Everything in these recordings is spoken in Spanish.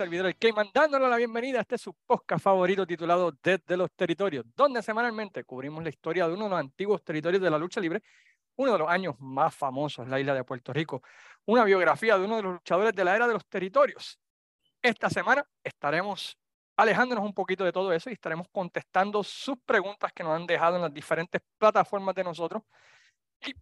servidor el Cayman, dándole la bienvenida a este su podcast favorito titulado Desde los Territorios, donde semanalmente cubrimos la historia de uno de los antiguos territorios de la lucha libre, uno de los años más famosos, la isla de Puerto Rico, una biografía de uno de los luchadores de la era de los territorios. Esta semana estaremos alejándonos un poquito de todo eso y estaremos contestando sus preguntas que nos han dejado en las diferentes plataformas de nosotros y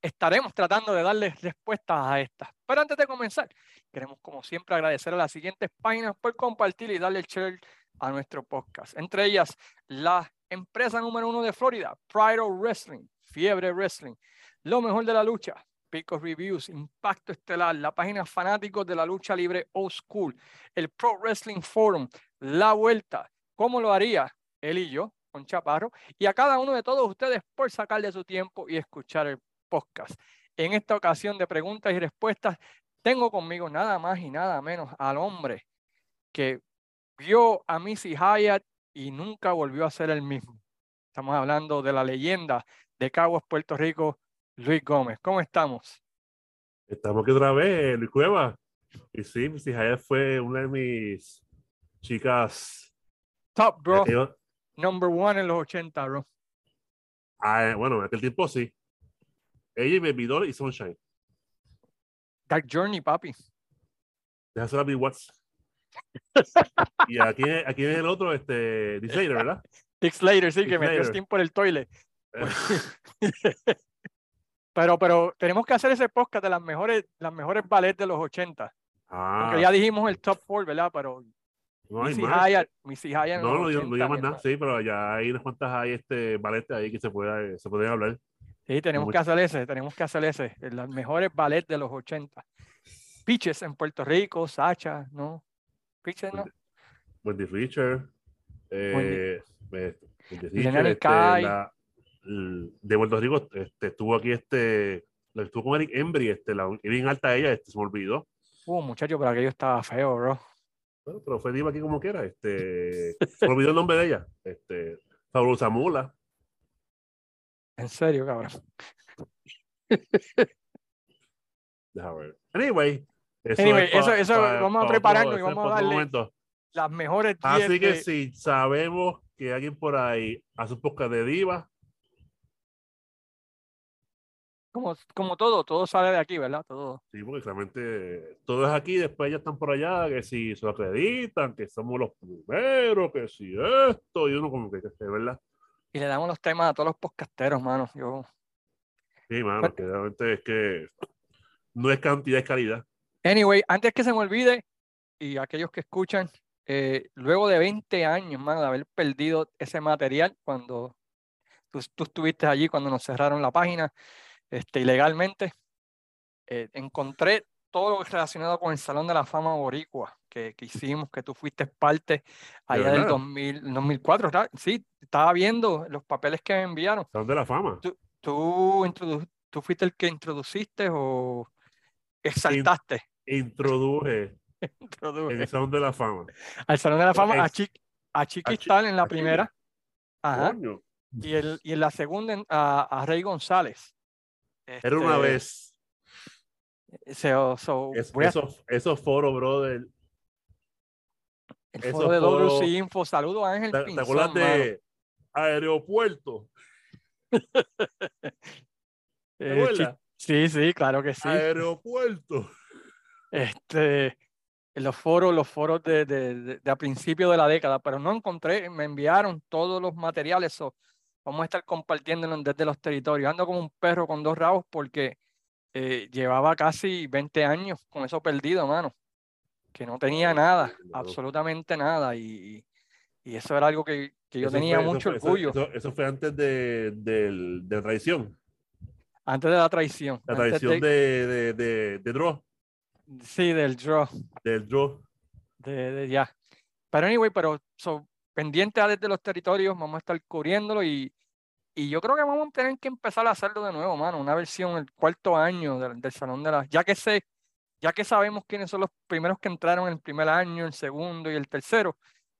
estaremos tratando de darles respuestas a estas. Pero antes de comenzar, queremos como siempre agradecer a las siguientes páginas por compartir y darle el share a nuestro podcast. Entre ellas, la empresa número uno de Florida, Pride of Wrestling, Fiebre Wrestling, Lo Mejor de la Lucha, Pico Reviews, Impacto Estelar, la página Fanáticos de la Lucha Libre Old School, el Pro Wrestling Forum, La Vuelta, ¿cómo lo haría? Él y yo, con Chaparro, y a cada uno de todos ustedes por sacarle su tiempo y escuchar el podcast. En esta ocasión de preguntas y respuestas, tengo conmigo nada más y nada menos al hombre que vio a Missy Hyatt y nunca volvió a ser el mismo. Estamos hablando de la leyenda de Caguas, Puerto Rico, Luis Gómez. ¿Cómo estamos? Estamos aquí otra vez, Luis Cueva. Y sí, Missy Hyatt fue una de mis chicas. Top, bro number one en los 80, bro. Ah, bueno, en aquel tiempo sí. Ella y Baby Doll y Sunshine. Dark Journey, papi. Déjase la Big Watts. y aquí, aquí es el otro, este, Dick Slater, ¿verdad? Dick Slater, sí, que metió Steam por el toilet. pero, pero tenemos que hacer ese podcast de las mejores, las mejores ballets de los 80. Ah. Porque ya dijimos el top 4, ¿verdad? Pero no hay más. no, no, no, llaman nada, sí, pero ya hay unas cuantas hay este ballet ahí que se puede, se pueden hablar. Sí, tenemos que hacer ese, tenemos que hacer ese, las mejores ballets de los 80. Pitches en Puerto Rico, Sacha, ¿no? Pitches, ¿no? Wendy eh, Wendy. Fischer, este, la, de Puerto Rico este, estuvo aquí este, estuvo con Eric Embry, este, la, bien alta ella, este, se me olvidó. Uh, muchacho, pero aquello estaba feo, bro. Bueno, pero fue diva aquí como quiera. Este, olvidó el nombre de ella. Este, Fabulosa Mula. En serio, cabrón. Déjame ver. Anyway. Eso, anyway, eso, eso vamos a prepararnos y vamos a darle las mejores Así que si sabemos que alguien por ahí hace un podcast de diva, como, como todo, todo sale de aquí, ¿verdad? Todo. Sí, porque realmente todo es aquí, después ya están por allá, que si se acreditan, que somos los primeros, que si esto, y uno como que, ¿verdad? Y le damos los temas a todos los podcasteros, mano. Yo... Sí, mano, que realmente es que no es cantidad, es calidad. Anyway, antes que se me olvide, y aquellos que escuchan, eh, luego de 20 años, mano, de haber perdido ese material cuando tú, tú estuviste allí, cuando nos cerraron la página, este, ilegalmente. Eh, encontré todo lo relacionado con el Salón de la Fama Boricua que, que hicimos, que tú fuiste parte allá del 2000, 2004. Sí, estaba viendo los papeles que me enviaron. Salón de la Fama. ¿Tú, tú, tú fuiste el que introduciste o exaltaste? introduje. introduje. El Salón de la Fama. Al Salón de la Fama, a, Chiqui, a Chiquistal en la primera. Ajá. Y, el, y en la segunda a, a Rey González. Era una este, vez. So, so, esos, foros, brother. El foro de WC Info. Saludos a Ángel ¿Te, ¿te acuerdas de aeropuerto? Eh, sí, sí, claro que sí. Aeropuerto. Este, los foros, los foros de, de, de, a principio de la década, pero no encontré, me enviaron todos los materiales. Vamos a estar compartiéndolo desde los territorios. Ando como un perro con dos rabos porque eh, llevaba casi 20 años con eso perdido, mano. Que no tenía nada, absolutamente nada. Y, y eso era algo que, que yo tenía mucho orgullo. Eso, fue antes de, de, de, la traición. Antes de la traición. La traición de, de, de, de, Draw. Sí, del Draw. Del Draw. De, ya. Pero anyway, pero pendiente a desde los territorios, vamos a estar cubriéndolo y, y yo creo que vamos a tener que empezar a hacerlo de nuevo, mano, una versión el cuarto año del, Salón de la... Ya que sé, ya que sabemos quiénes son los primeros que entraron en el primer año, el segundo y el tercero,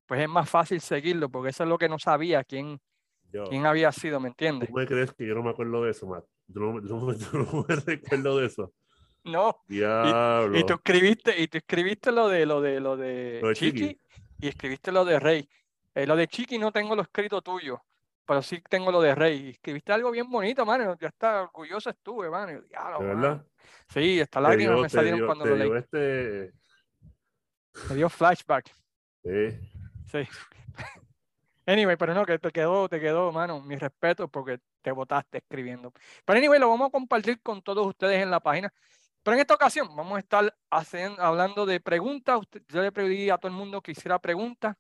pues es más fácil seguirlo, porque eso es lo que no sabía, quién, quién había sido, ¿me entiendes? ¿Cómo me crees que yo no me acuerdo de eso, Matt? Yo no, me recuerdo de eso. No. Diablo. Y, y tú escribiste, y tú escribiste lo de lo de lo de, Lo de Chiqui, Chiqui. y escribiste lo de Rey. Eh, lo de Chiqui no tengo lo escrito tuyo, pero sí tengo lo de Rey. Escribiste algo bien bonito, mano. Ya está orgulloso estuve, mano. Diablo, ¿De verdad? Sí, estas lágrimas dio- me salieron dio- cuando lo leí. este. Me dio flashback. eh, Sí. Anyway, pero no, que te quedó, te quedó, mano, mi respeto porque te votaste escribiendo. Pero anyway, lo vamos a compartir con todos ustedes en la página. Pero en esta ocasión vamos a estar haciendo, hablando de preguntas. Yo le pedí a todo el mundo que hiciera preguntas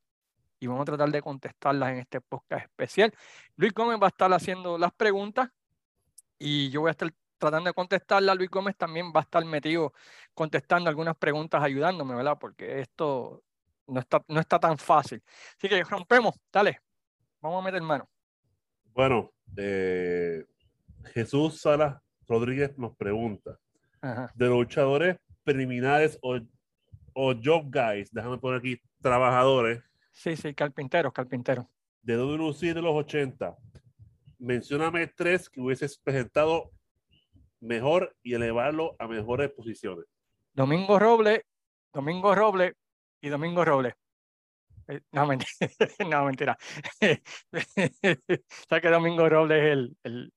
y vamos a tratar de contestarlas en este podcast especial. Luis Gómez va a estar haciendo las preguntas y yo voy a estar tratando de contestarlas. Luis Gómez también va a estar metido contestando algunas preguntas, ayudándome, ¿verdad? Porque esto no está, no está tan fácil. Así que rompemos, dale, vamos a meter mano. Bueno, eh, Jesús Salas Rodríguez nos pregunta: Ajá. de los luchadores preliminares o, o job guys, déjame poner aquí, trabajadores Sí, sí, carpinteros, carpinteros. de WC de los 80, mencióname tres que hubieses presentado mejor y elevarlo a mejores posiciones. Domingo Robles, Domingo Robles y Domingo Robles. Eh, No, mentira. no, mentira. Sabes que Domingo Robles es el, el,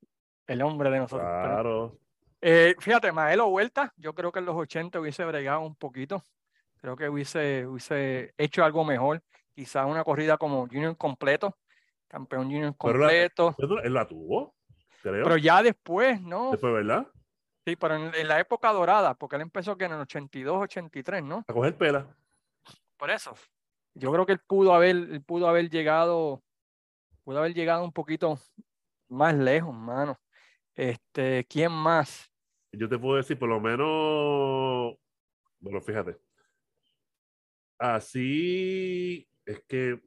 el hombre de nosotros. Claro. Eh, fíjate, Maelo Vuelta, yo creo que en los 80 hubiese bregado un poquito. Creo que hubiese, hubiese hecho algo mejor. Quizá una corrida como Junior completo, campeón Junior Pero la- completo. Él la tuvo, creo. Pero ya después, ¿no? Después, ¿verdad? Sí, pero en, en la época dorada, porque él empezó que en el 82, 83, ¿no? A coger pela. Por eso. Yo creo que él pudo haber, él pudo haber llegado, pudo haber llegado un poquito más lejos, mano. Este, ¿quién más? Yo te puedo decir, por lo menos. Bueno, fíjate. Así es que.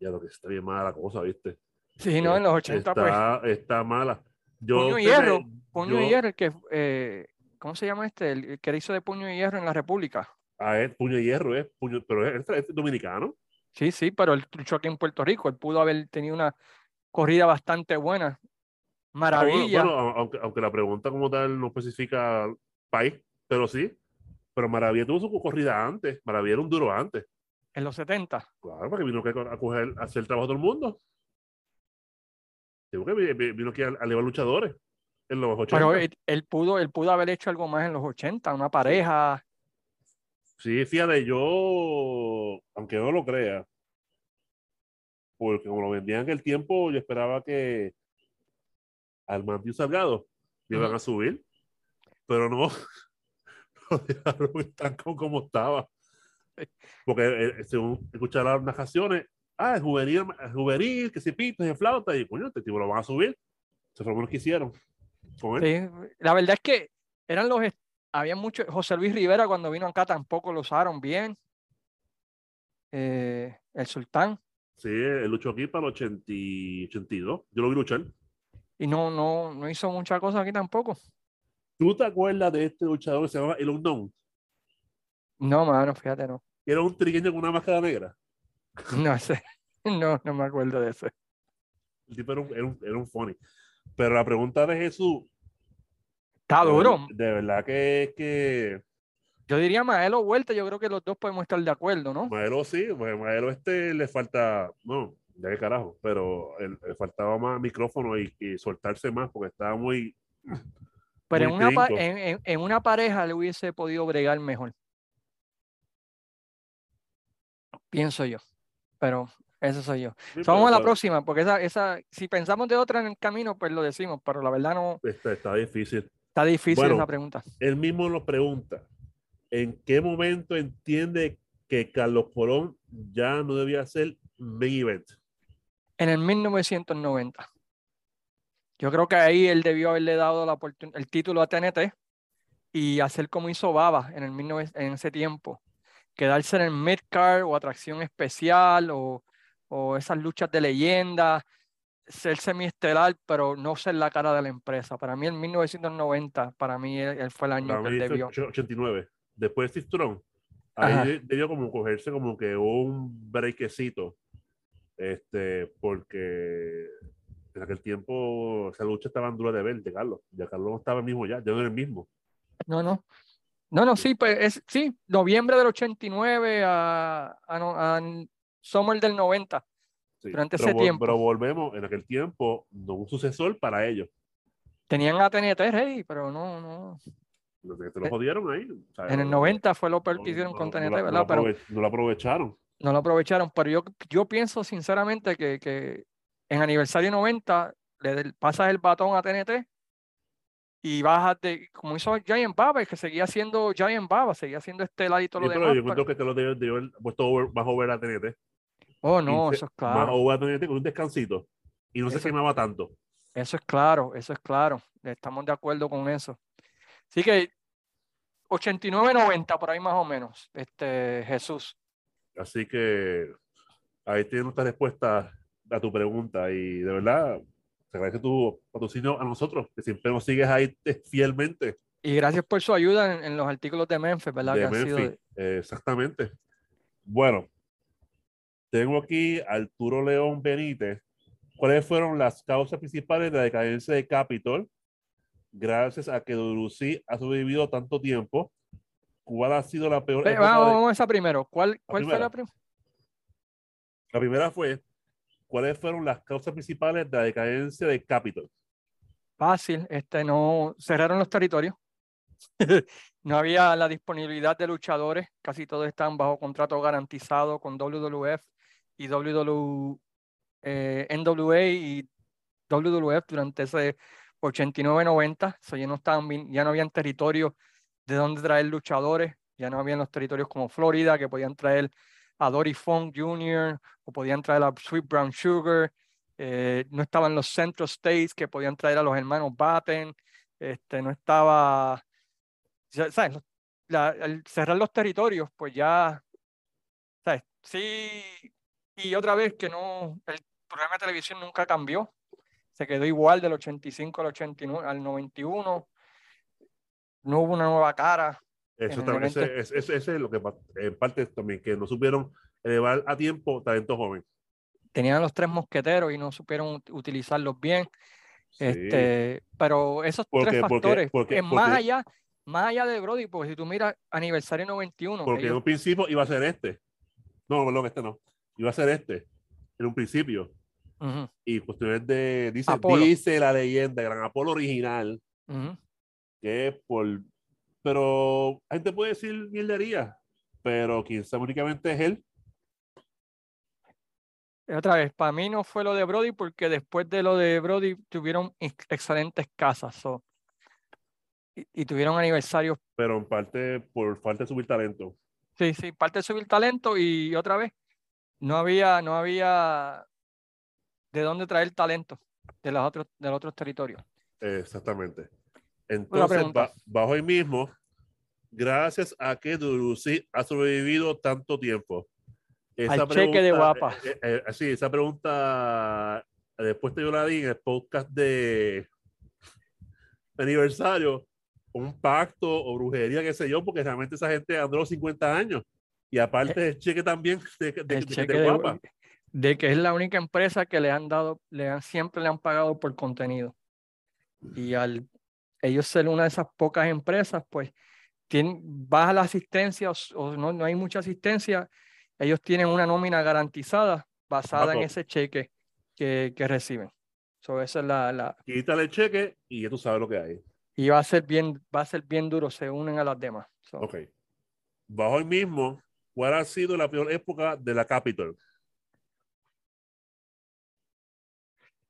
Ya lo que está bien mala la cosa, ¿viste? Sí, no, en los 80, pues. está, está mala. Yo Puño y hierro, Puño y hierro, el que, eh, ¿cómo se llama este? El, el que hizo de puño y hierro en la República. A él, puño de hierro, es puño, pero es, es dominicano. Sí, sí, pero él luchó aquí en Puerto Rico. Él pudo haber tenido una corrida bastante buena. Ah, bueno, Maravilla. bueno, au- aunque, aunque la pregunta como tal no especifica país, pero sí. Pero Maravilla tuvo su corrida antes. Maravilla era un duro antes. En los 70. Claro, porque vino que a coger, a hacer el trabajo de todo el mundo. Digo que vi- vi- vino aquí a, a elevar luchadores en los 80. Pero él, él pudo, él pudo haber hecho algo más en los 80, una pareja. Sí, fíjate, yo, aunque no lo crea, porque como lo vendían en el tiempo, yo esperaba que al Mandio Salgado le iban a subir, pero no, lo dejaron tan como estaba. Porque eh, según escuchar las narraciones, ah, es juvenil, es juvenil, que se pita, se flauta, y coño, este tipo lo van a subir. Se fue lo que hicieron con él. Sí, la verdad es que eran los, había muchos, José Luis Rivera cuando vino acá tampoco lo usaron bien. Eh, el Sultán, Sí, él luchó aquí para el 80 y 82. Yo lo vi luchar. y no, no, no hizo mucha cosa aquí tampoco. ¿Tú te acuerdas de este luchador que se llamaba El Unknown? No, mano, fíjate, no. Era un trigueño con una máscara negra. No sé, no, no me acuerdo de eso. El tipo era un, era un, era un funny. Pero la pregunta de Jesús, Está duro. de verdad que es que Yo diría Maelo Vuelta, yo creo que los dos podemos estar de acuerdo, ¿no? Maelo sí, pues Maelo este le falta, no, ya que carajo, pero le faltaba más micrófono y, y soltarse más porque estaba muy, Pero en una, en una pareja le hubiese podido bregar mejor. Pienso yo. Pero eso soy yo. Sí, So, vamos a la próxima, porque esa, esa, si pensamos de otra en el camino, pues lo decimos, pero la verdad no Está, está difícil. está difícil Bueno. esa pregunta. Él mismo nos pregunta, ¿en qué momento entiende que Carlos Colón ya no debía ser main event? En el 1990. Yo creo que ahí él debió haberle dado la el título a TNT y hacer como hizo Baba en, el 19 en ese tiempo. Quedarse en el midcard o atracción especial o, o esas luchas de leyenda, ser semiestelar, pero no ser la cara de la empresa. Para mí, en 1990, para mí él, fue el año Para que él debió. 89. Después de Steve Strong, ahí Ajá. debió como cogerse como que un brequecito. Este, porque en aquel tiempo esa lucha estaba en dura de ver de Carlos. Ya Carlos no estaba el mismo ya, ya no era el mismo. No, no. No, no, sí, pues es, sí, noviembre del 89 a, a, a summer del 90. durante ese tiempo. Pero volvemos, en aquel tiempo no hubo un sucesor para ellos. Tenían a TNT Rey, pero no, no. Te lo eh, jodieron ahí. en el 90 fue lo peor que hicieron con TNT, ¿verdad? pero, no lo aprovecharon. No lo aprovecharon, pero yo, yo pienso sinceramente que, que en aniversario 90 le pasas el batón a TNT y bajas de, como hizo Giant Baba, que seguía siendo Giant Baba, seguía siendo este ladito lo demás. Yo creo que te lo debe haber puesto bajo ver a TNT. Oh, no, eso es claro. Bajo over a TNT con un descansito y no se quemaba tanto. Eso es claro, eso es claro. Estamos de acuerdo con eso. Así que 89-90 por ahí más o menos, este Jesús. Así que ahí tienes nuestra respuesta a tu pregunta y de verdad te agradece tu patrocinio a nosotros, que siempre nos sigues ahí fielmente. Y gracias por su ayuda en, los artículos de Memphis, ¿verdad? exactamente. Bueno, tengo aquí Arturo León Benítez. ¿Cuáles fueron las causas principales de la decadencia de Capitol? Gracias a que WC ha sobrevivido tanto tiempo. ¿Cuál ha sido la peor? vamos, a esa primero. ¿Cuál, cuál fue la primera? La primera fue ¿cuáles fueron las causas principales de la decadencia de Capitol? Fácil, este, no cerraron los territorios. no había la disponibilidad de luchadores, casi todos están bajo contrato garantizado con WWF y WW, eh, NWA y WWF durante ese 89-90, ya no estaban, ya no habían territorios de donde traer luchadores, ya no habían los territorios como Florida que podían traer a Dory Funk Jr. o podían traer a Sweet Brown Sugar. Eh, no estaban los Central States que podían traer a los hermanos Batten. Este, no estaba, ¿sabes? al cerrar los territorios, pues ya, ¿sabes? Sí, y otra vez que no, el programa de televisión nunca cambió. Se quedó igual del 85 al 89, al 91. No hubo una nueva cara. Eso también, ese, es lo que en parte también, que no supieron elevar a tiempo talento joven. Tenían los tres mosqueteros y no supieron utilizarlos bien. Este, pero esos tres factores, es más allá, más allá de Brody, porque si tú miras aniversario 91. Porque en un principio iba a ser este. No, perdón, este no. Iba a ser este. En un principio. Y cuestiones de. Dice, dice la leyenda, Gran Apolo original. Que por pero la gente puede decir mierdería, pero quien sabe únicamente es él. Otra vez, para mí no fue lo de Brody porque después de lo de Brody tuvieron excelentes casas y, tuvieron aniversarios. Pero en parte por falta de subir talento. Sí, sí, parte de subir talento y otra vez no había, no había de dónde traer talento de los otros, de los otros territorios. Exactamente. Entonces, bajo ahí mismo, gracias a que Durusi ha sobrevivido tanto tiempo. Esa cheque de guapa. Eh, eh, eh, sí, esa pregunta, después te yo la di en el podcast de aniversario, un pacto o brujería, qué sé yo, porque realmente esa gente andó 50 años. Y aparte el cheque también de, de, guapa. De, que es la única empresa que le han dado, le han, siempre le han pagado por contenido. Y al ellos ser una de esas pocas empresas, pues tienen baja la asistencia o, no, no, hay mucha asistencia, ellos tienen una nómina garantizada basada en ese cheque que, que reciben. So, esa es la, la... Quítale el cheque y ya tú sabes lo que hay. Y va a ser bien, va a ser bien duro, se unen a las demás. Ok. Bajo el mismo, ¿cuál ha sido la peor época de la Capitol?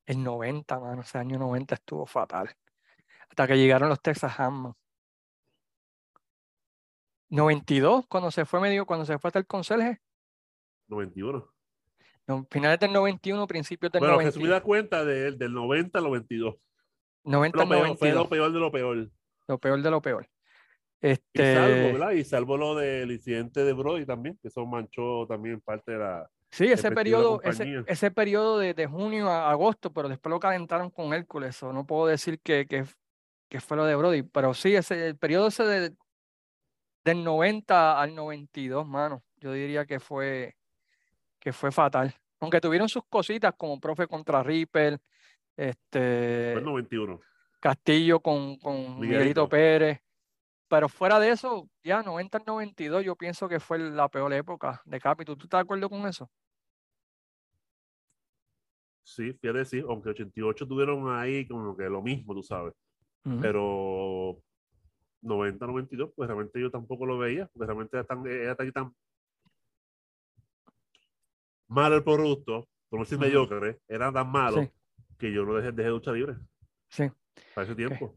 El 90, mano, ese año 90 estuvo fatal hasta que llegaron los Texas Hammond. 92, cuando se fue medio, cuando se fue hasta el conserje. 91. No, finales del 91, principios del bueno, 90. Bueno, da cuenta de, del 90 al 92. 90 lo, peor, fue lo peor de lo peor. Lo peor de lo peor. Este... Y salvo, ¿verdad? Y salvo lo del incidente de Brody también, que eso manchó también parte de la. Sí, ese periodo, ese, ese, periodo de, de, junio a agosto, pero después lo calentaron con Hércules. O no puedo decir que, que, que fue lo de Brody. Pero sí, ese, el periodo ese de, del 90 al 92, mano, yo diría que fue, que fue fatal. Aunque tuvieron sus cositas como profe contra Ripper, este, fue 91. Castillo con, con Miguelito. Pérez. pero fuera de eso, ya 90 al 92 yo pienso que fue la peor época de Capitol. ¿Tú estás de acuerdo con eso? Sí, fíjate, sí, aunque 88 tuvieron ahí como que lo mismo, tú sabes. Ujú. Pero 90, 92, pues realmente yo tampoco lo veía, porque realmente era tan, era tan, tan malo el producto, por no decir Ujú. mediocre, era tan malo Sí. que yo no dejé, dejé de lucha libre Sí. para ese tiempo.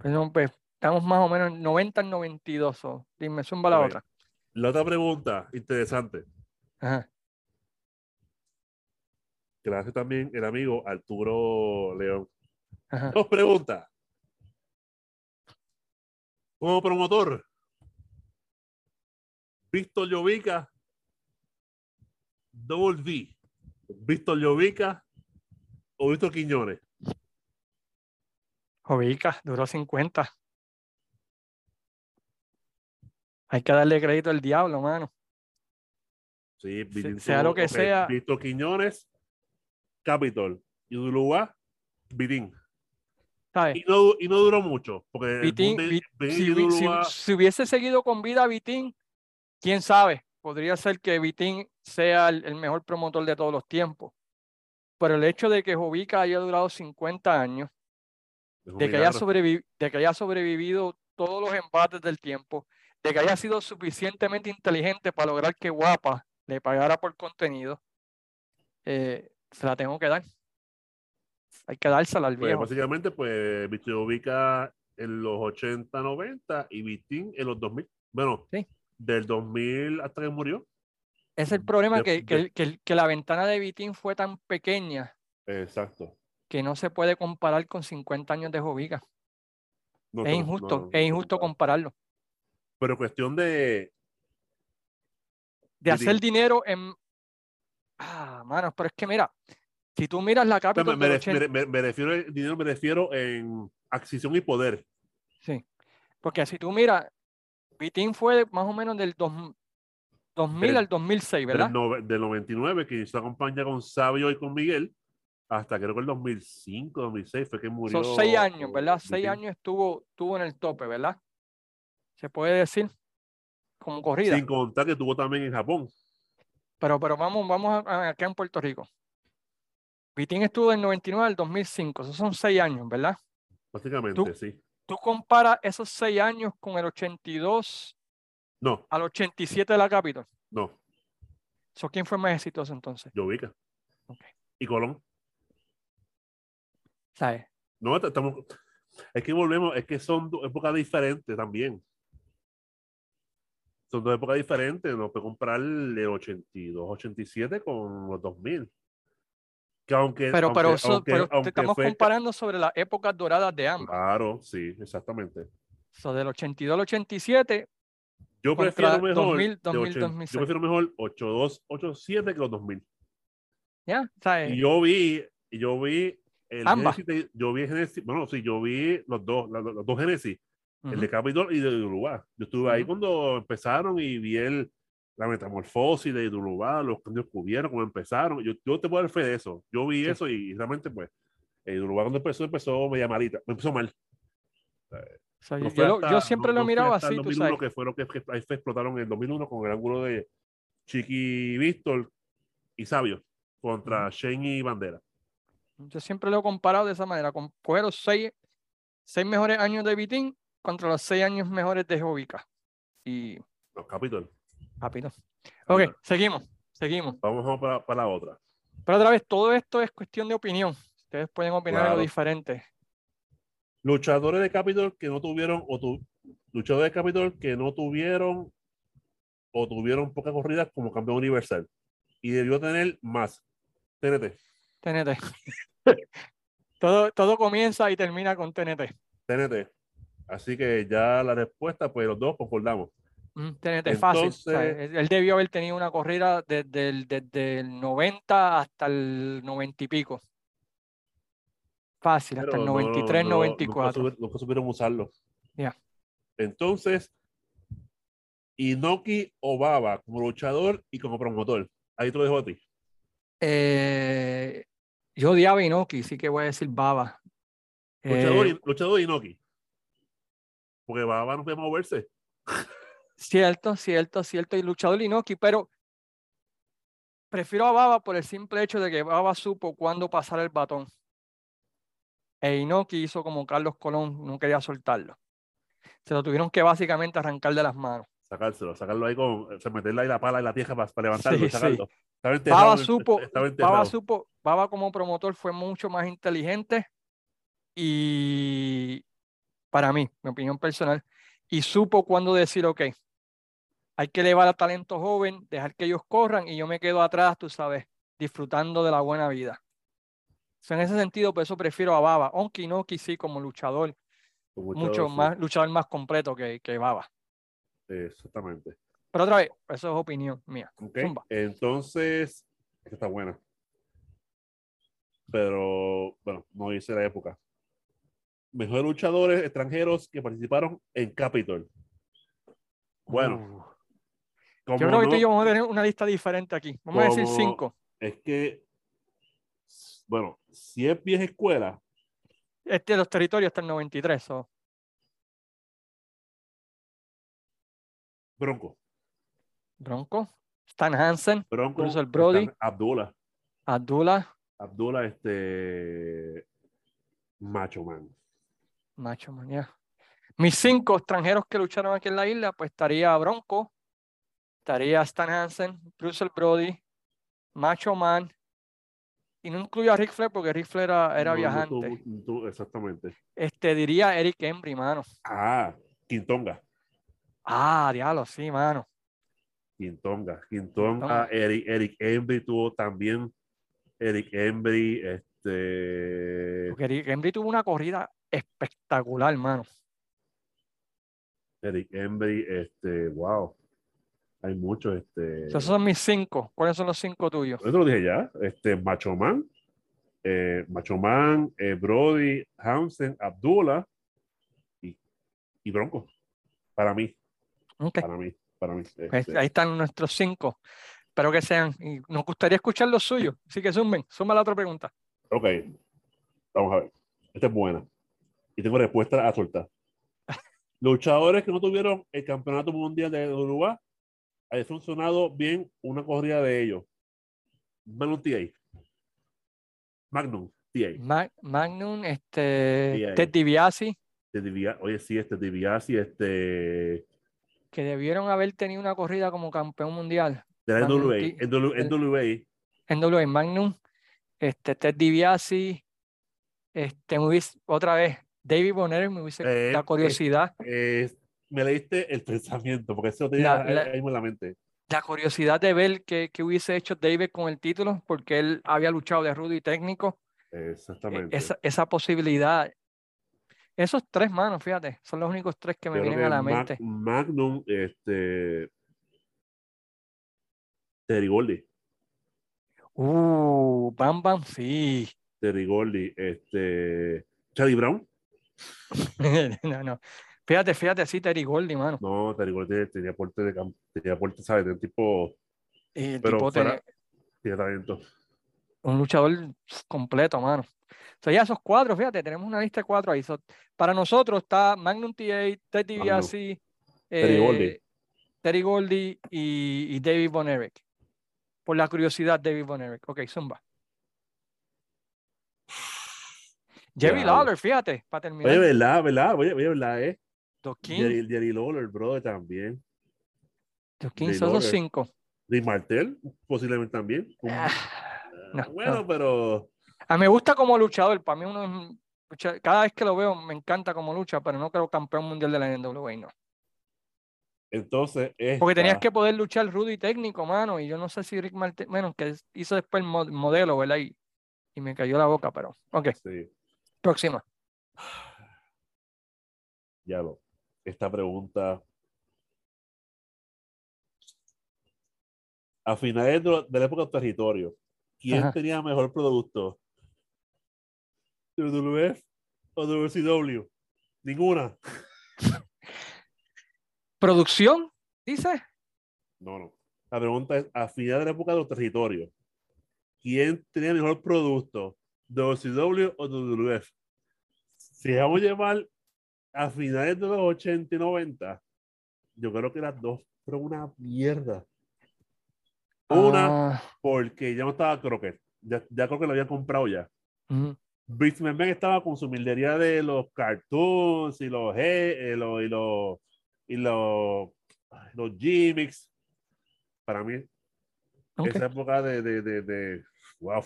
Pues, no, pues, estamos más o menos en 90 al 92. so, Dime, zumba la otra. La otra pregunta interesante, Ajá. hace también el amigo Arturo León. Ajá. Dos preguntas. Como promotor, Víctor Llovica, Double V, Víctor Llovica o Víctor Quiñones. Jovica, duró 50. Hay que darle crédito al diablo, mano. Sí, sea lo que sea. Víctor Quiñones, Capitol y Duluá, Vitín. ¿Sabes? Y no, y no duró mucho, porque Vitín, de- Vitín si, hubiese seguido con vida Vitín, quién sabe, podría ser que Vitín sea el, el mejor promotor de todos los tiempos. Pero el hecho de que Jovica haya durado 50 años, de que, haya de que haya sobrevivido todos los embates del tiempo, de que haya sido suficientemente inteligente para lograr que Guapa le pagara por contenido, eh, se la tengo que dar. Hay que dársela al Pues viejo. básicamente, pues Víctor Llovica en los 80, 90 y Vitín en los 2000. Bueno, Sí. del 2000 hasta que murió. Es el problema de- que, que, de- que la ventana de Vitín fue tan pequeña Exacto. que no se puede comparar con 50 años de Jovica. No Es injusto, no- es injusto compara. compararlo. Pero cuestión de. De hacer dinero en... Ah, manos, pero es que mira, si tú miras la Capitol me- del me- 80 me- me refiero al dinero, me refiero en adquisición y poder. Sí, porque si tú miras, Vitín fue más o menos del dos- 2000 Del- al 2006, ¿verdad? Del, nove- del 99, que hizo la compañía con Sabio y con Miguel, hasta creo que el 2005, 2006 fue que murió. Son seis años, ¿verdad? Seis años estuvo, estuvo en el tope, ¿verdad? Se puede decir como corrida. Sin contar que tuvo también en Japón. Pero, pero vamos, vamos acá en Puerto Rico. Vitín estuvo del 99 al 2005, esos son seis años, ¿verdad? Básicamente, Tú- sí. Tú comparas esos seis años con el 82 No, al 87 de la Capitol. no, So, ¿Quién fue más exitoso entonces? Llovica. Ok. Y Colón. ¿Sabes? No, estamos. Es que volvemos, es que son dos épocas diferentes también. Son dos épocas diferentes. No puede comparar el 82, 87 con los 2000. Que aunque. Pero, pero, aunque- eso- aunque- pero aunque estamos fue- comparando sobre las épocas doradas de ambas. Claro, sí, exactamente. So, del 82 al 87, Yo prefiero mejor. 2000, de 2000, 80 2006. Yo prefiero mejor 82, 87 que los 2000. ¿ya? ¿Sabes? Y yo vi, yo vi el Ambas. Genesis, yo vi Genesis, bueno, sí, yo vi los dos, los, dos Genesis, el de Capitol y de Uruguay. Yo estuve ahí Ujú. cuando empezaron y vi el, la metamorfosis de Uruguay, los cambios que hubieron, cómo empezaron. Yo, yo te puedo dar fe de eso. Yo vi Sí. eso y, realmente, pues, Uruguay cuando empezó, empezó media malita, empezó mal. O sea, No yo, hasta- yo siempre no- lo he mirado hasta el así, tú 2001 sabes. que fue lo que, que ahí se explotaron en el 2001 con el ángulo de Chiqui Víctor y Sabio contra Shane y Bandera. Yo siempre lo he comparado de esa manera, con coger los seis, seis mejores años de Vitín contra los seis años mejores de Jovica. Y Los Capitol. Rápido. Ok, seguimos, seguimos. Vamos para, para la otra. Pero otra vez, todo esto es cuestión de opinión. Ustedes pueden opinar algo Claro. diferente. Luchadores de Capitol que no tuvieron, o tu, luchadores de Capitol que no tuvieron o tuvieron pocas corridas como campeón universal. Y debió tener más. TNT. TNT. todo, todo comienza y termina con TNT. TNT. Así que ya la respuesta, pues los dos concordamos. TNT, fácil. o sea, Entonces- él debió haber tenido una corrida desde el, desde el 90 hasta el 90 y pico. Fácil, hasta el no, 93, no, 94. Nunca, subi- nunca supieron usarlo. Ya. Entonces, Inoki o Baba como luchador y como promotor. Ahí te lo dejo a ti. Eh, yo odiaba a Inoki, sí que voy a decir Baba. Luchador, Eh, luchador Inoki. porque Baba no puede moverse. Cierto, cierto, cierto. Y luchador Inoki, pero prefiero a Baba por el simple hecho de que Baba supo cuándo pasar el batón. E Inoki hizo como Carlos Colón, no quería soltarlo. Se lo tuvieron que básicamente arrancar de las manos. Sacárselo, sacarlo ahí con, o sea, meterle ahí la pala y la tierra para, para levantarlo Sí, y sacarlo. sí. Baba el- supo, Baba supo, Baba como promotor fue mucho más inteligente y para mí, mi opinión personal, y supo cuándo decir, ok, hay que elevar a talento joven, dejar que ellos corran y yo me quedo atrás, tú sabes, disfrutando de la buena vida. O sea, en ese sentido, por eso prefiero a Baba, aunque Inoki sí como luchador, mucho- mucho sí, más, luchador más completo que, que Baba. Exactamente. Pero otra vez, eso es opinión mía. Ok, Zumba. Entonces, esta está buena. Pero, bueno, no dice la época. Mejores luchadores extranjeros que participaron en Capitol. Bueno, Uh. Como Yo creo que tú y yo vamos a tener una lista diferente aquí. Vamos a decir cinco. es que, bueno, si es vieja escuela, Este de los territorios está en 93. so, Bronco. Bronco, Stan Hansen, Bronco. El Brody. están Abdullah. Abdullah, Abdullah, este. Macho Man. Macho Man, ya. Mis cinco extranjeros que lucharon aquí en la isla, pues estaría Bronco, estaría Stan Hansen, el Brody, Macho Man, y no incluyo a Ric Flair porque Ric Flair era, era No, viajante. exactamente. Este diría Eric Embry, mano. Ah, Quintonga. Ah, diablo, sí, mano. Quintonga. Quintonga. Quintonga. Eric, Eric Embry tuvo también. Eric Embry, este. Porque Eric Embry tuvo una corrida espectacular, mano. Eric Embry, este. Wow. Hay muchos, este. Esos son mis cinco. ¿Cuáles son los cinco tuyos? Eso lo dije ya. Este, Macho Man. eh, Macho Man, eh, Brody, Hansen, Abdullah y, y Bronco. Para mí, Ok, para mí, para mí. pues este, ahí están nuestros cinco. Espero que sean. Y nos gustaría escuchar los suyos. Así que zumben. Suma la otra pregunta. Ok, vamos a ver. Esta es buena. Y tengo respuesta a soltar. Luchadores que no tuvieron el campeonato mundial de Uruguay, ha funcionado bien una corrida de ellos. Magnum TA. Magnum TA. Ma- Magnum, este. Ted DiBiase, Oye, sí, este DiBiase, este. que debieron haber tenido una corrida como campeón mundial. De la NWA. NWA. NWA Magnum, este, Ted DiBiase, este, otra vez, David Bonner, me hubiese Eh, la eh, curiosidad, eh, me leíste el pensamiento, porque eso tenía La- ahí- la- ahí en la mente. la curiosidad de ver qué, qué hubiese hecho David con el título, porque él había luchado de rudo y técnico. e- Exactamente. Esa, esa posibilidad. Esos tres manos, fíjate, son los únicos tres que me Yo vienen a la Mag- mente. Magnum, este. Terry Gordy. Uh, Bam Bam, sí. Terry Gordy, este. Charlie Brown. No, no. Fíjate, fíjate, sí, Terry Gordy, mano. No, Terry Gordy tenía porte de camp- tenía porte, ¿sabes? Un tipo, Y el Pero tipo fuera- tiene tiene talento. un luchador completo, mano. O sea, ya esos cuatro, fíjate, tenemos una lista de cuatro ahí. So, para nosotros está Magnum TA, Ted DiBiase, Terry Gordy. eh, Terry Gordy y, y David Von Erich. Por la curiosidad, David Von Erich. Ok, Zumba. Jerry. Lawler, fíjate, para terminar. Oye, ¿verdad? ¿Verdad? Oye, ¿verdad? Eh? Dos Jerry, Jerry Lawler, brother, también. Dos King, son los cinco. Rick Martel, posiblemente también. Ah, no, Ah, bueno, no. pero. A mí me gusta como luchador. Para mí, uno cada vez que lo veo, me encanta como lucha, pero no creo campeón mundial de la NWA, no. Entonces. Porque tenías esta- que poder luchar rudo y técnico, mano. Y yo no sé si Rick Martin, bueno, que hizo después el mo- modelo, ¿verdad? Y, y me cayó la boca, pero. Ok, Sí, próxima. ya lo. Esta pregunta. A finales de, la época del territorio, ¿quién Ajá. tenía mejor producto? ¿WWF o WCW? Ninguna. Producción, dice. No, no. La pregunta es, a final de la época de los territorios, ¿quién tenía mejor producto? ¿WCW o WWF? Si vamos a llevar a finales de los 80 y 90, yo creo que las dos fueron una mierda. Una, Ah, porque ya no estaba Crockett. Ya, ya creo que lo habían comprado ya. ujú. Brickman Ben estaba con su mildería de los cartoons y los, eh, los- y los y los, los gimmicks. Para mí, Ok. esa época de, de, de, de- wow.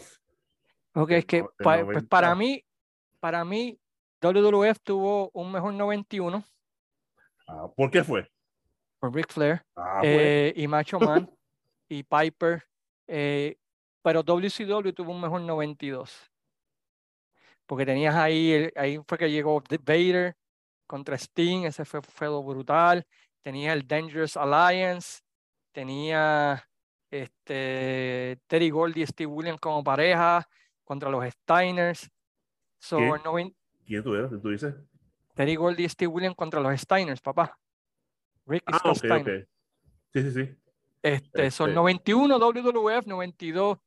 Ok, es que pa- pues 90. para mí, para mí, WWF tuvo un mejor 91 Ah, ¿Por qué fue? por Ric Flair Ah, pues, eh, y Macho Man y Piper, eh, pero WCW tuvo un mejor 92. Porque tenías ahí, ahí fue que llegó The Vader contra Sting, ese fue, fue lo brutal. Tenía el Dangerous Alliance, tenía este, Terry Gold y Steve Williams como pareja contra los Steiners. So, el noven- ¿quién tú eres? ¿Tú dices? Terry Gold y Steve Williams contra los Steiners, papá. Rick Ah, Scott ok, Steiner. ok. Sí, sí, sí. Este, son Este- 91 WWF, 92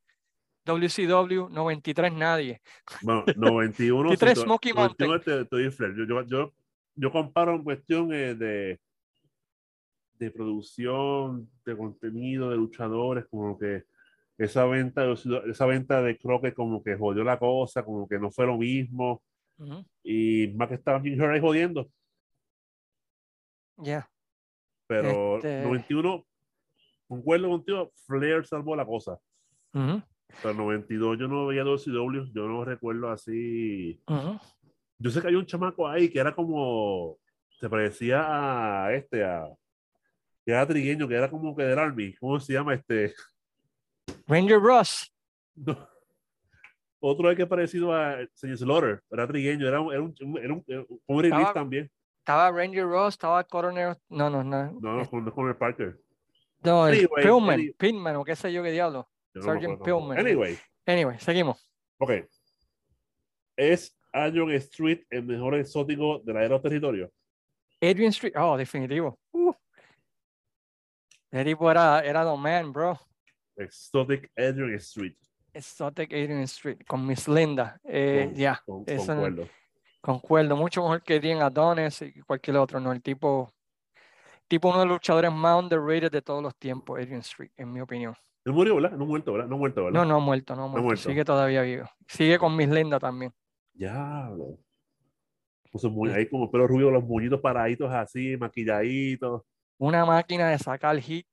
WCW, 93 nadie. Bueno, 91. 93 sí, to- Smoky 91 te, te doy Flair. Yo, yo, yo, yo comparo en cuestión eh, de, de producción, de contenido, de luchadores, como que esa venta, de- esa venta de Crockett como que jodió la cosa, como que no fue lo mismo. Y más que estaba Jim jodiendo. Ya. Pero Este- 91, concuerdo contigo, Flair salvó la cosa. ujú, Pero 92 yo no veía WCW, yo no recuerdo así. Yo sé que hay un chamaco ahí que era como, se parecía a este, a, que era trigueño, que era como que del Army, ¿cómo se llama este? Ranger Ross. No. Otro es que parecido a señor Slaughter, era trigueño, era un, era un, era un, era un relief Estaba- también, Estaba Ranger Ross, estaba Coroner. No, no, no. no, no, con, el Parker. No, el Anyway, Pillman, any- Pillman, o qué sé yo qué diablo. Yo no Sergeant tampoco. Pillman. Anyway, Anyway, seguimos. ok. ¿Es Adrian Street el mejor exótico de la era de los territorios? Adrian Street. Oh, definitivo. Uh. Tipo era, era the man, bro. Exotic Adrian Street. Exotic Adrian Street con Miss Linda. Eh, Con- ya, con- eso no- concuerdo. concuerdo. Mucho mejor que Adrian Adonis y cualquier otro, ¿no? El tipo, tipo uno de los luchadores más underrated de todos los tiempos, Adrian Street, en mi opinión. Él murió, ¿verdad? No muerto, ¿verdad? No muerto, ¿verdad? No, no ha muerto, no ha muerto. muerto. Sigue todavía vivo. Sigue con Miss Linda también. Diablo. Puso mu- ahí como pelo rubio, los muñitos paraditos así, maquilladitos. Una máquina de sacar hit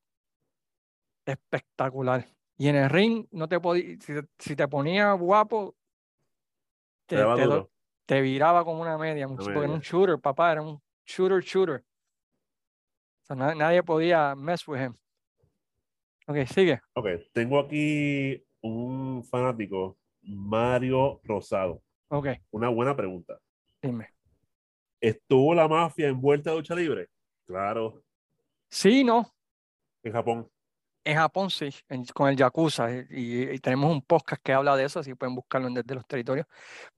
espectacular. Y en el ring, no te podía, si, te- si te ponía guapo, te, Te te viraba como una media, mucho, porque era un shooter, papá, era un shooter, shooter. O sea, na- nadie podía mess with him. Ok, sigue. Ok, tengo aquí un fanático, Mario Rosado. Ok, Una buena pregunta. dime. ¿Estuvo la mafia envuelta de lucha libre? Claro, Sí, no. en Japón. En Japón sí, en- con el Yakuza, eh, y, y tenemos un podcast que habla de eso, así pueden buscarlo en desde los territorios.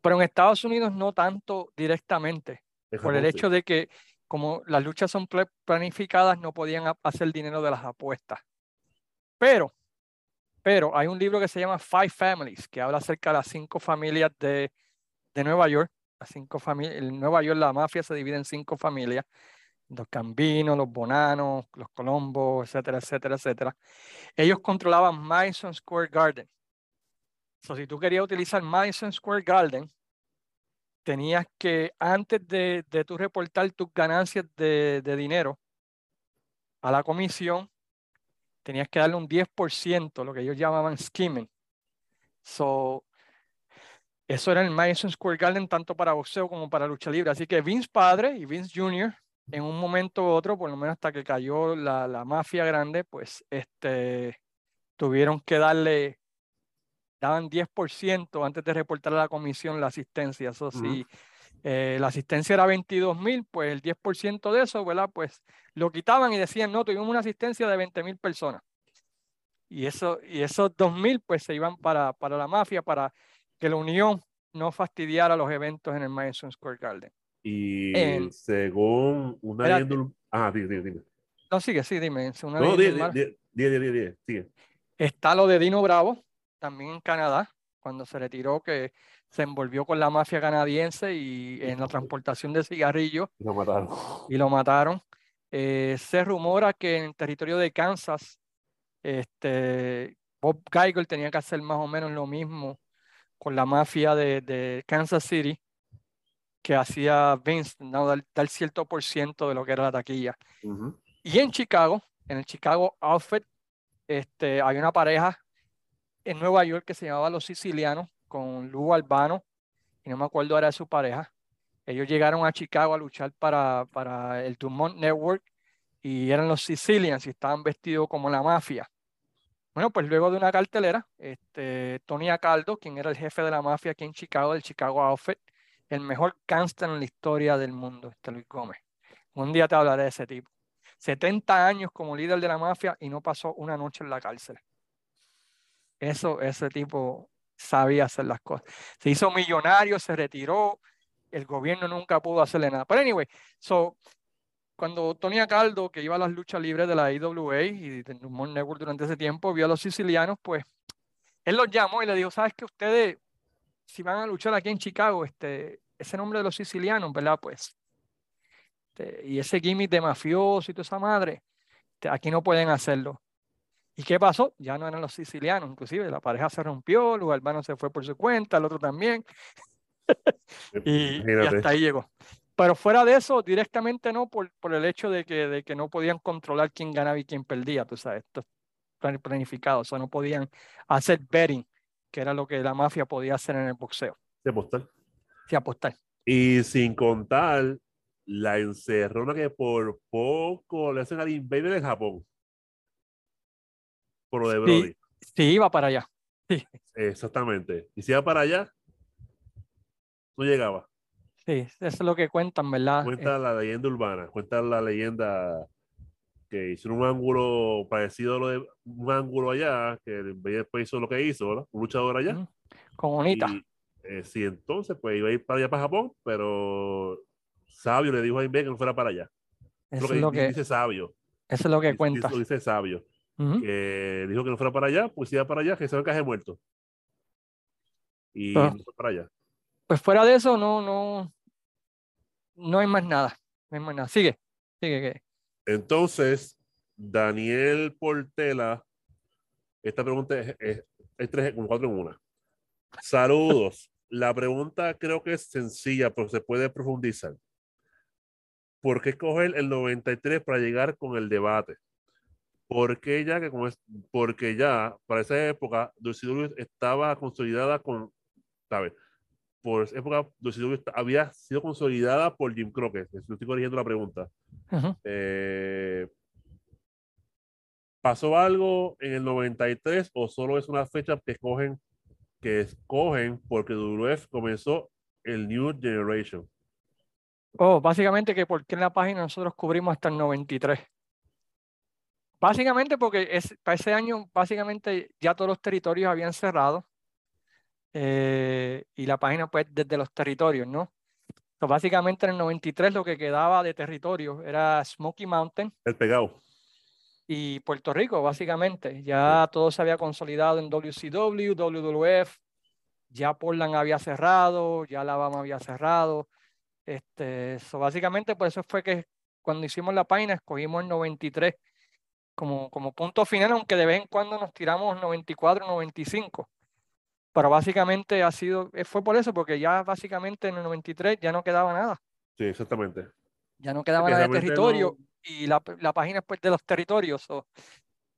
Pero en Estados Unidos no tanto directamente. En por el Japón, sí. hecho de que como las luchas son pla- planificadas, no podían hacer dinero de las apuestas. Pero, pero hay un libro que se llama Five Families, que habla acerca de las cinco familias de, de Nueva York. Las cinco familias, en Nueva York la mafia se divide en cinco familias. Los Cambinos, los Bonanos, los Colombos, etcétera, etcétera, etcétera. Ellos controlaban Madison Square Garden. So, si tú querías utilizar Madison Square Garden, tenías que, antes de, de tú reportar tus ganancias de, de dinero a la comisión, tenías que darle un 10%, lo que ellos llamaban skimming. So, eso era el Madison Square Garden tanto para boxeo como para lucha libre. Así que Vince padre y Vince Jr., en un momento u otro, por lo menos hasta que cayó la, la mafia grande, pues este, tuvieron que darle daban 10% antes de reportar a la comisión la asistencia. Eso sí, eh, la asistencia era 22 mil, pues el 10% de eso, ¿verdad? Pues lo quitaban y decían, no, tuvimos una asistencia de 20 mil personas. Y, eso, y esos 2 mil, pues se iban para, para la mafia, para que la unión no fastidiara los eventos en el Madison Square Garden. Y En- según una Espérate. leyenda Ah, dime, dime, dime. No, sigue, sí, dime. una No, leyenda di, urbana. di, di, di, di, di, sigue. Está lo de Dino Bravo, también en Canadá, cuando se retiró, que se envolvió con la mafia canadiense y en la transportación de cigarrillos. Y lo mataron. Y lo mataron. Eh, se rumora que en el territorio de Kansas, este, Bob Geigel tenía que hacer más o menos lo mismo con la mafia de, de Kansas City que hacía Vince, ¿no? dar, cierto por ciento de lo que era la taquilla. Y en Chicago, en el Chicago Outfit, este, hay una pareja en Nueva York que se llamaba Los Sicilianos, con Lugo Albano, y no me acuerdo era de su pareja. Ellos llegaron a Chicago a luchar para, para el Dumont Network y eran los Sicilians y estaban vestidos como la mafia. Bueno, pues luego de una cartelera, este, Tony Acaldo, quien era el jefe de la mafia aquí en Chicago, del Chicago Outfit, el mejor gangster en la historia del mundo, este Luis Gómez. Un día te hablaré de ese tipo. 70 años como líder de la mafia y no pasó una noche en la cárcel. Eso, ese tipo sabía hacer las cosas. Se hizo millonario, se retiró, el gobierno nunca pudo hacerle nada. Pero anyway, so, cuando Tony Acaldo, que iba a las luchas libres de la IWA y de Humor Network durante ese tiempo, vio a los sicilianos, pues él los llamó y le dijo, ¿sabes que ustedes si van a luchar aquí en Chicago, este, ese nombre de los sicilianos, ¿verdad? Pues, este, y ese gimmick de mafioso y toda esa madre, este, aquí no pueden hacerlo. ¿Y qué pasó? Ya no eran los sicilianos, inclusive la pareja se rompió, el hermano se fue por su cuenta, el otro también. y, hasta ahí llegó. Pero fuera de eso, directamente no, por, por el hecho de que, de que no podían controlar quién ganaba y quién perdía, tú sabes, esto planificado, o sea, no podían hacer betting que era lo que la mafia podía hacer en el boxeo. De apostar. Sí, apostar. Y sin contar la encerrona que por poco le hacen al Invader en Japón. Por lo de Brody. Sí, iba para allá. Sí. Exactamente. Y si iba para allá, no llegaba. Sí, eso es lo que cuentan, ¿verdad? Cuenta la leyenda urbana, cuenta la leyenda que hizo un ángulo parecido a lo de un ángulo allá, que después hizo lo que hizo, ¿verdad? Un luchador allá. Con bonita. Eh, sí, entonces, pues iba a ir para allá, para Japón, pero Sabio le dijo a Inve que no fuera para allá. Eso es lo que, dice Sabio. Eso es lo que cuenta. Eso dice Sabio. Que dijo que no fuera para allá, pues iba para allá, que se va caer muerto. Y no fue para allá. Pues fuera de eso, no, no, no hay más nada. No hay más nada. Sigue, sigue, que entonces, Daniel Portela, esta pregunta es, es, tres, cuatro en una. Saludos. La pregunta creo que es sencilla, pero se puede profundizar. ¿Por qué coger el 93 para llegar con el debate? Porque ya que como porque ya para esa época WCW estaba consolidada con, ¿sabes? Por esa época WCW había sido consolidada por Jim Crockett. Estoy corrigiendo la pregunta. Eh, ¿Pasó algo en el 93 o solo es una fecha que escogen, que escogen porque WF comenzó el New Generation? Oh, básicamente que porque en la página nosotros cubrimos hasta el 93. Básicamente porque es, para ese año básicamente ya todos los territorios habían cerrado eh, y la página pues desde los territorios, ¿no? Básicamente en el 93 lo que quedaba de territorio era Smoky Mountain. El pegado. Y Puerto Rico, básicamente. Ya todo se había consolidado en WCW, WWF. Ya Portland había cerrado, ya Alabama había cerrado. Este, básicamente por eso fue que cuando hicimos la página escogimos el 93 como, como punto final, aunque de vez en cuando nos tiramos 94, 95 pero básicamente ha sido, eh, fue por eso, porque ya básicamente en el 93 ya no quedaba nada. Sí, exactamente. Ya no quedaba nada de territorio y la, la, página pues de los territorios.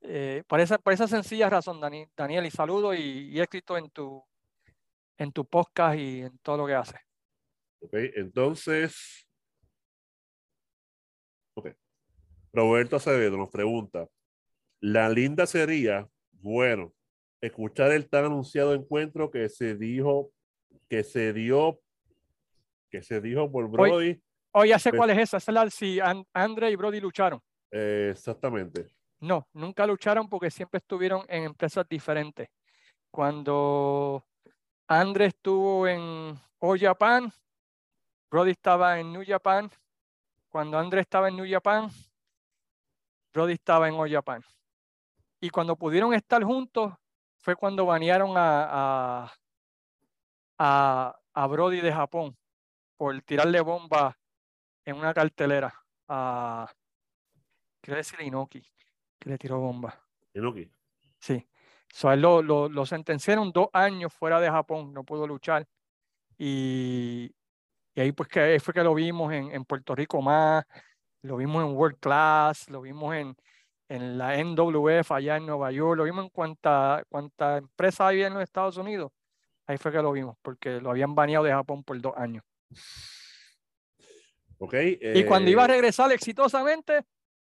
Eh, por, esa, por esa sencilla razón, Dani, Daniel, y saludo y, y, éxito en tu, en tu podcast y en todo lo que haces. Ok, entonces. Ok. Roberto Acevedo nos pregunta: La linda sería, bueno, escuchar el tan anunciado encuentro que se dijo, que se dio, que se dijo por Brody. Hoy, ya sé pues cuál es esa, es la si Andre y Brody lucharon. exactamente. No, nunca lucharon porque siempre estuvieron en empresas diferentes. Cuando Andre estuvo en All Japan, Brody estaba en New Japan. Cuando Andre estaba en New Japan, Brody estaba en All Japan. Y cuando pudieron estar juntos, fue cuando banearon a, a, a Brody de Japón por tirarle bomba en una cartelera a, quiero decir Inoki, que le tiró bomba. Inoki. Sí. So, a él lo, lo, lo sentenciaron dos años fuera de Japón, no pudo luchar. Y, y ahí pues que fue que lo vimos en, en, Puerto Rico más, lo vimos en World Class, lo vimos en, en la NWF allá en Nueva York, lo vimos en cuánta, cuánta empresa había en los Estados Unidos. Ahí fue que lo vimos, porque lo habían baneado de Japón por dos años. Okay, y cuando iba a eh, regresar exitosamente,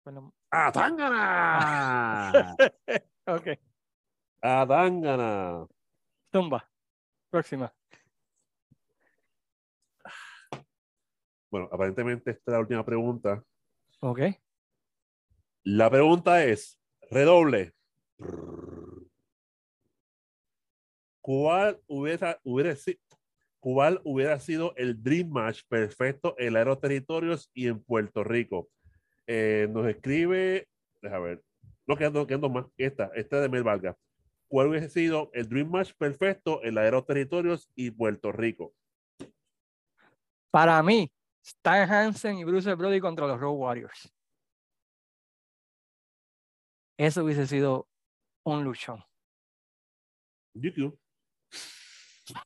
bueno, ¡A Tangana! ok, ¡A Tangana! tumba. Próxima. Bueno, aparentemente esta es la última pregunta. Ok. La pregunta es, redoble. ¿Cuál hubiera, hubiera, ¿Cuál hubiera sido el Dream Match perfecto en Aeroterritorios y en Puerto Rico? Eh, nos escribe, déjame ver, no quedando, quedando más, esta, esta de Mel Vargas. ¿Cuál hubiese sido el Dream Match perfecto en Aeroterritorios y Puerto Rico? Para mí, Stan Hansen y Bruce Brody contra los Road Warriors. Eso hubiese sido un luchón. DQ.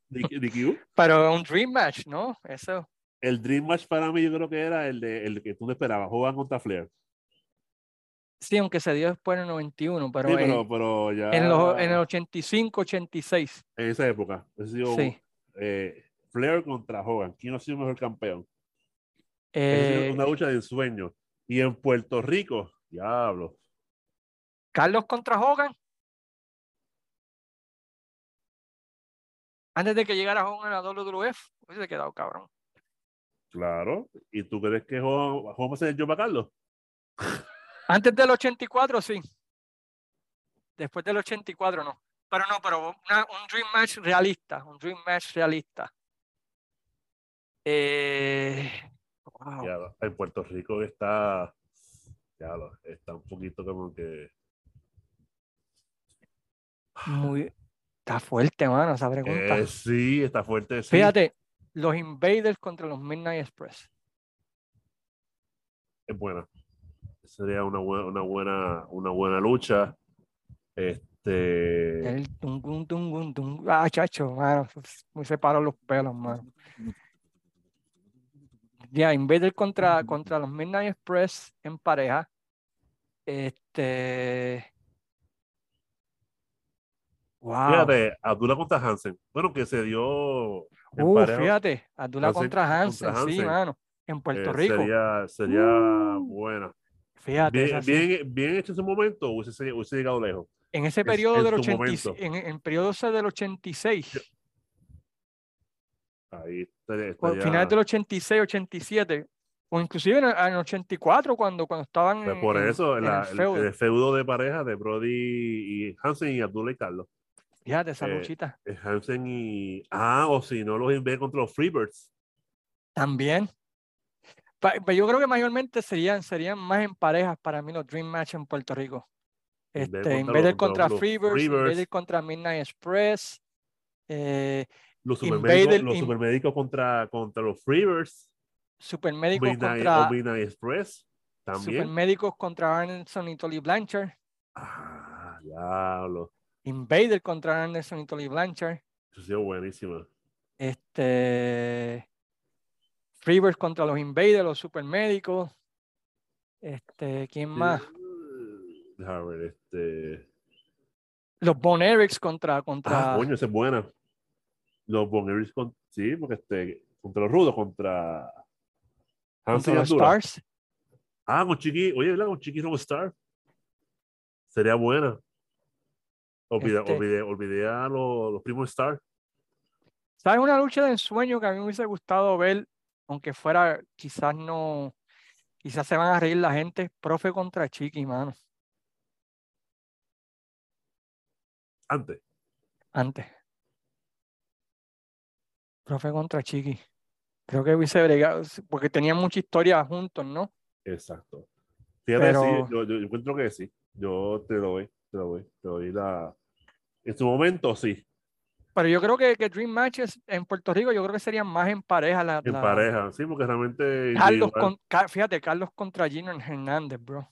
DQ. DQ. Pero un Dream Match, ¿no? Eso. El Dream Match para mí yo creo que era el, de, el que tú no esperabas, Hogan contra Flair. Sí, aunque se dio después en el 91, pero, Sí, pero, pero ya en, los, en el 85, 86. en esa época, sido Sí. eh, Flair contra Hogan. ¿Quién ha sido mejor campeón? Sido Eh, una lucha de ensueño. Y en Puerto Rico, diablo. Carlos contra Hogan. Antes de que llegara Hogan a WWF, hubiese quedado cabrón. Claro. ¿Y tú crees que Hogan, Hogan va a ser el Joe Carlos? Antes del 84, sí. Después del 84, no. Pero no, pero una- un Dream Match realista. Un Dream Match realista. Eh, wow. Ya, en Puerto Rico está, diablo, está un poquito como que Muy, está fuerte, mano, esa pregunta. eh, sí, está fuerte. Sí. Fíjate, los Invaders contra los Midnight Express. es buena. Sería una buena, una buena, una buena lucha. Este, El tum, tum, tum. Ah, chacho, mano, muy separados los pelos, mano. Ya, Invader contra, contra los Midnight Express en pareja. Este. Wow. fíjate, Abdullah contra Hansen. Bueno, que se dio en Uh, pareja, fíjate, Abdullah Hansen contra contra Hansen, sí, mano. En Puerto eh, Rico. Sería, sería Uh. buena. Fíjate, Bien, bien, bien hecho ese momento, hubiese, hubiese llegado lejos. En ese periodo del su 86, momento. en, en periodo del 86, Ahí estaría, estaría- final del 86, 87, o inclusive en el, en el 84 cuando, cuando estaban pues por en- eso, en la- el el, feudo. el feudo de pareja de Brody y Hansen y Abdullah y Carlos. Fíjate esa eh, luchita. Eh, Hansen y. Ah, o si no, los envié contra los Freebirds. También. Pa- yo creo que mayormente serían, serían más en parejas para mí los Dream Match en Puerto Rico. Este, contra Invader los- contra los Freebirds, Freebirds. Invader contra Midnight Express, eh, Los supermédicos, los in- supermédicos contra, contra los Freebirds. Supermédicos Midnight, contra Midnight Express. También. Supermédicos contra Anderson y Tolly Blanchard, Ah, diablo. Invader contra Anderson y Tolly Blanchard, Eso ha sido buenísimo. este Freebirds contra los Invaders, los Supermédicos, este, ¿quién más? Déjame ver, este. Los Bone Erics contra, contra Ah, coño, esa es buena. Los Bonneries con. Sí, porque este. Contra los rudos, contra. Hansen contra y los. Stars. Ah, con Chiqui. Oye, ¿verdad? Con Chiqui Star. Sería buena. Olvidé, Este- olvidé, olvidé a los, los primos Star. ¿Sabes una lucha de ensueño que a mí me hubiese gustado ver, aunque fuera, quizás no, quizás se van a reír la gente, profe contra Chiqui, mano, Antes. antes. Profe contra Chiqui. Creo que hubiese bregado, porque tenían mucha historia juntos, ¿no? Exacto. Fíjate, sí, Pero- yo, yo encuentro que sí. Yo te lo doy, te lo doy, te doy la. En su momento, sí. Pero yo creo que, que Dream Matches en Puerto Rico, yo creo que serían más en pareja. La, En la- pareja, sí, porque realmente. Carlos con, fíjate, Carlos contra Gino Hernández, bro.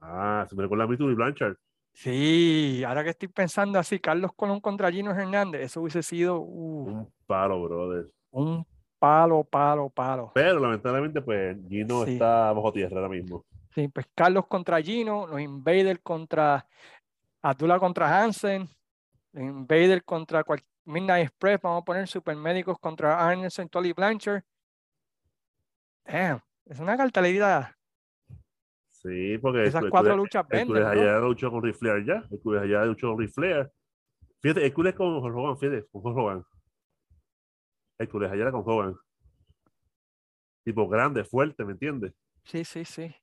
Ah, se me recuerda a mí tú y Blanchard. Sí, ahora que estoy pensando así, Carlos Colón contra Gino Hernández, eso hubiese sido uh, Un palo, brother. un palo, palo, palo. Pero lamentablemente, pues Gino Sí. está bajo tierra ahora mismo. Sí, pues Carlos contra Gino, los Invaders contra Abdullah contra Hansen, los Invaders contra cual- Midnight Express, vamos a poner Supermédicos contra Anderson, Tolly Blanchard. Damn, es una cartelera. Sí, porque Esas Hércules- cuatro luchas Hércules venden, bro. allá luchó con Ric Flair ya. Hércules allá luchó con Ric Flair. Fíjate, Hércules con Hogan, fíjate, con Hogan. Hércules allá con Hogan. Tipo grande, fuerte, ¿me entiendes? Sí, sí, sí.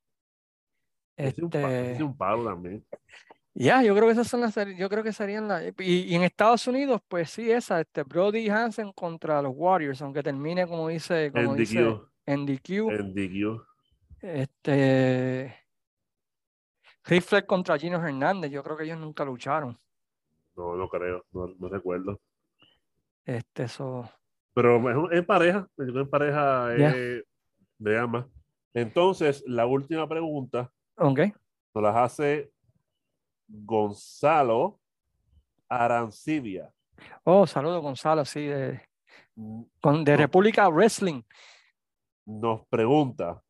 Ese es un, es Este, un palo también. Ya, yo creo que esas son las, yo creo que serían las, y, y en Estados Unidos, pues sí, esa, este, Brody Hansen contra los Warriors, aunque termine como dice, como En dice DQ. en DQ, En DQ. este, Rifle contra Gino Hernández, yo creo que ellos nunca lucharon, No, no creo, no, no recuerdo. este, eso, Pero en pareja, en pareja es de ambas. Entonces, la última pregunta ok, nos las hace Gonzalo Arancibia. oh, saludo Gonzalo, sí, de, Mm, de. República Wrestling, Nos pregunta,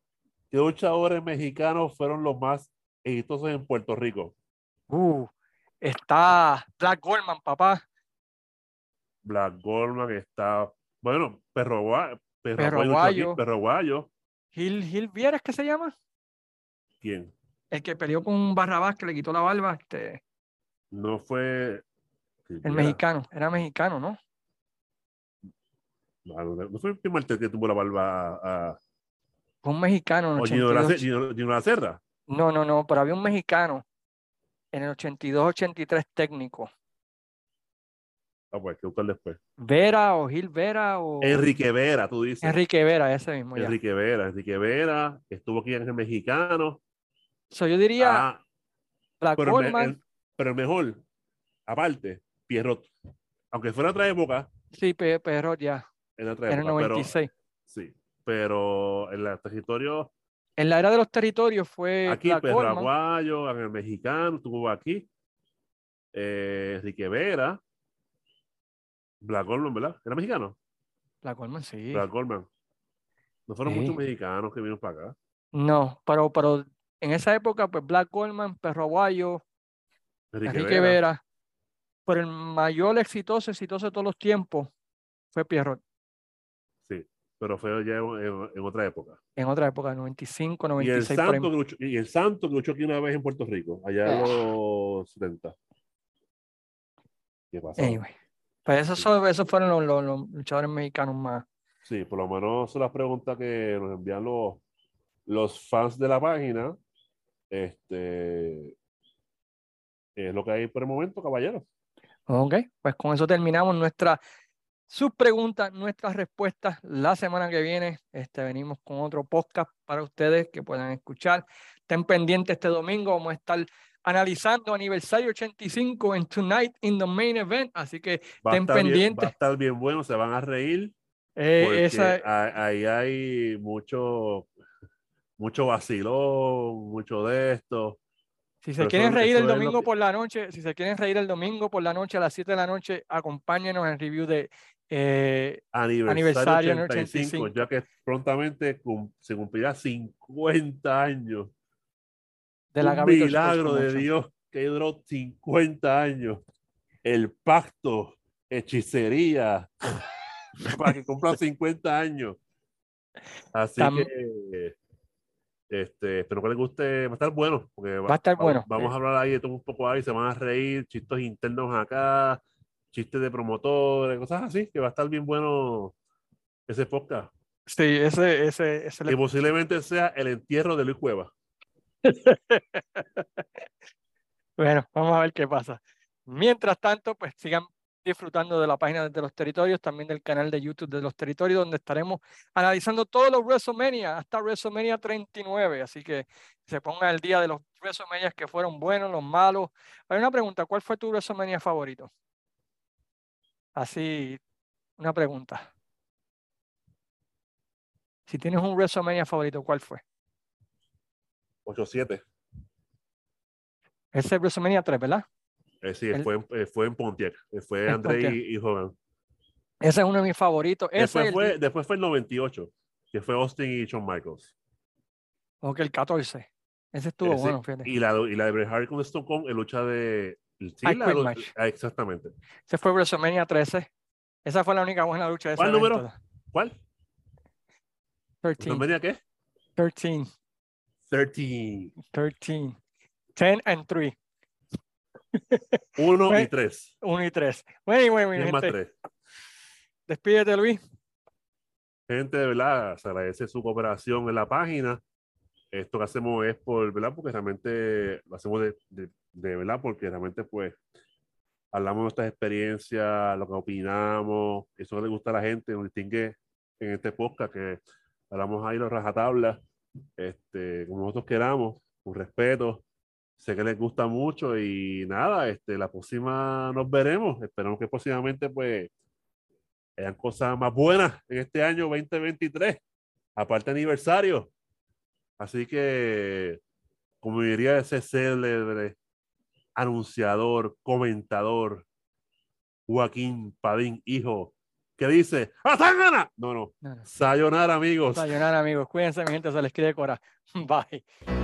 ¿qué luchadores mexicanos fueron los más exitosos en Puerto Rico? uh, está Black Goldman, papá, Black Goldman está, bueno, Perro, Perro, Aguayo. Perro Aguayo. Gil, Gil Vieres, ¿qué se llama? ¿Quién? El que peleó con Barrabás, que le quitó la barba, este, No fue... el mexicano, era mexicano, ¿no? No, no, no fue el primer que tuvo la barba a... a- Fue un mexicano en o Gino 82. Gino- Gino Lacerda. No, no, no, pero había un mexicano en el 82-83 técnico. Ah, pues, que buscar después. Vera o Gil Vera o Enrique Vera, tú dices. Enrique Vera, ese mismo. ya. Enrique Vera, Enrique Vera, estuvo aquí en el mexicano. So, yo diría Ah, Black pero, el, me- Goldman, el- pero el mejor, aparte, Pierrot. Aunque fuera otra época, sí, Perro ya, en otra en el época, pero 96. sí, pero en el territorio, En la era de los territorios fue aquí, Black Goldman. Aguayo, en el mexicano, estuvo aquí. Eh, Enrique Vera, Black Goldman, ¿verdad? ¿Era mexicano? Black Goldman, sí. Black Goldman. No fueron Sí. muchos mexicanos que vinieron para acá. No, pero, pero en esa época, pues Black Goldman, Perro Aguayo, Enrique, Enrique Vera. Vera. Pero el mayor exitoso, exitoso de todos los tiempos fue Pierrot. Sí, pero fue ya en, en- en otra época. En otra época, 95, Y el, 96, por ahí. santo que luchó, y el santo que luchó aquí una vez en Puerto Rico, allá en Ah. los 70. ¿Qué pasó? Anyway, pues esos, son- esos fueron los, los- los luchadores mexicanos más. Sí, por lo menos son las preguntas que nos envían los, los fans de la página. Este es lo que hay por el momento, caballeros. Ok, pues con eso terminamos nuestra sus preguntas, nuestras respuestas. La semana que viene este, venimos con otro podcast para ustedes que puedan escuchar. Estén pendientes este domingo. Vamos a estar analizando aniversario 85 en Tonight in the Main Event. Así que Va Estén estar bien, va pendientes. a estar bien bueno, se van a reír. eh, Porque esa, ahí hay mucho, mucho vacilón, mucho de esto. Si se Pero quieren eso- reír eso el domingo que- por la noche, si se quieren reír el domingo por la noche a las 7 de la noche, acompáñenos en el review de eh, Aniversario, Aniversario en 85, 85. ya que prontamente se cumplirá 50 años. de la Un milagro de. Dios que duró 50 años. El pacto, hechicería, para que cumpla 50 años. Así Tam- que este, espero que les guste. Va a estar bueno. Porque Va a estar bueno, Vamos sí. a hablar ahí de todo un poco ahí. Se van a reír, chistes internos acá, chistes de promotores, cosas así. Que va a estar bien bueno ese podcast. Sí, ese, ese, ese le- Que posiblemente sea el entierro de Luis Cueva. Bueno, vamos a ver qué pasa. Mientras tanto, pues sigan disfrutando de la página de los territorios, también del canal de YouTube de los territorios, donde estaremos analizando todos los WrestleMania hasta WrestleMania 39. Así que se pongan el día de los WrestleMania que fueron buenos, los malos. Hay una pregunta: ¿cuál fue tu WrestleMania favorito? así, una pregunta. Si tienes un WrestleMania favorito, ¿cuál fue? 8-7. Ese es WrestleMania 3, ¿verdad? Eh, sí, El- fue, en- eh, fue en Pontiac. Eh, Fue André Pontiac. y, y Hogan. Ese es uno de mis favoritos. Ese Después es el, fue, di- después fue el 98, que fue Austin y Shawn Michaels. ok, el 14. Ese estuvo Ese- bueno, fíjate. y, la, y la de Bret Hart con Stone Cold en lucha de. Sí, I la match. ah, exactamente. Ese fue WrestleMania 13. Esa fue la única buena lucha de ese ¿Cuál número? evento. ¿Cuál? 13. ¿No venía qué? 13. 13. 13. 10 and 3. 1 y Pues, 3. 1 y 3. Bueno, bueno, mi ¿Quién más gente. 3? Despídete, Luis. Gente, de verdad, se agradece su cooperación en la página. Esto que hacemos es por, ¿verdad? Porque realmente lo hacemos de, de, de verdad, porque realmente, pues, hablamos de nuestras experiencias, lo que opinamos, eso que le gusta a la gente, nos distingue en este podcast que hablamos ahí los rajatablas, este, como nosotros queramos, con respeto. Sé que les gusta mucho y nada, este, la próxima nos veremos. Esperamos que próximamente, pues, hayan cosas más buenas en este año 2023, aparte aniversario. Así que, como diría ese célebre anunciador, comentador, Joaquín Padín, hijo, que dice, no, No, no. sayonara, amigos. Sayonara, amigos. Cuídense, mi gente. Se les quiere cora. Bye.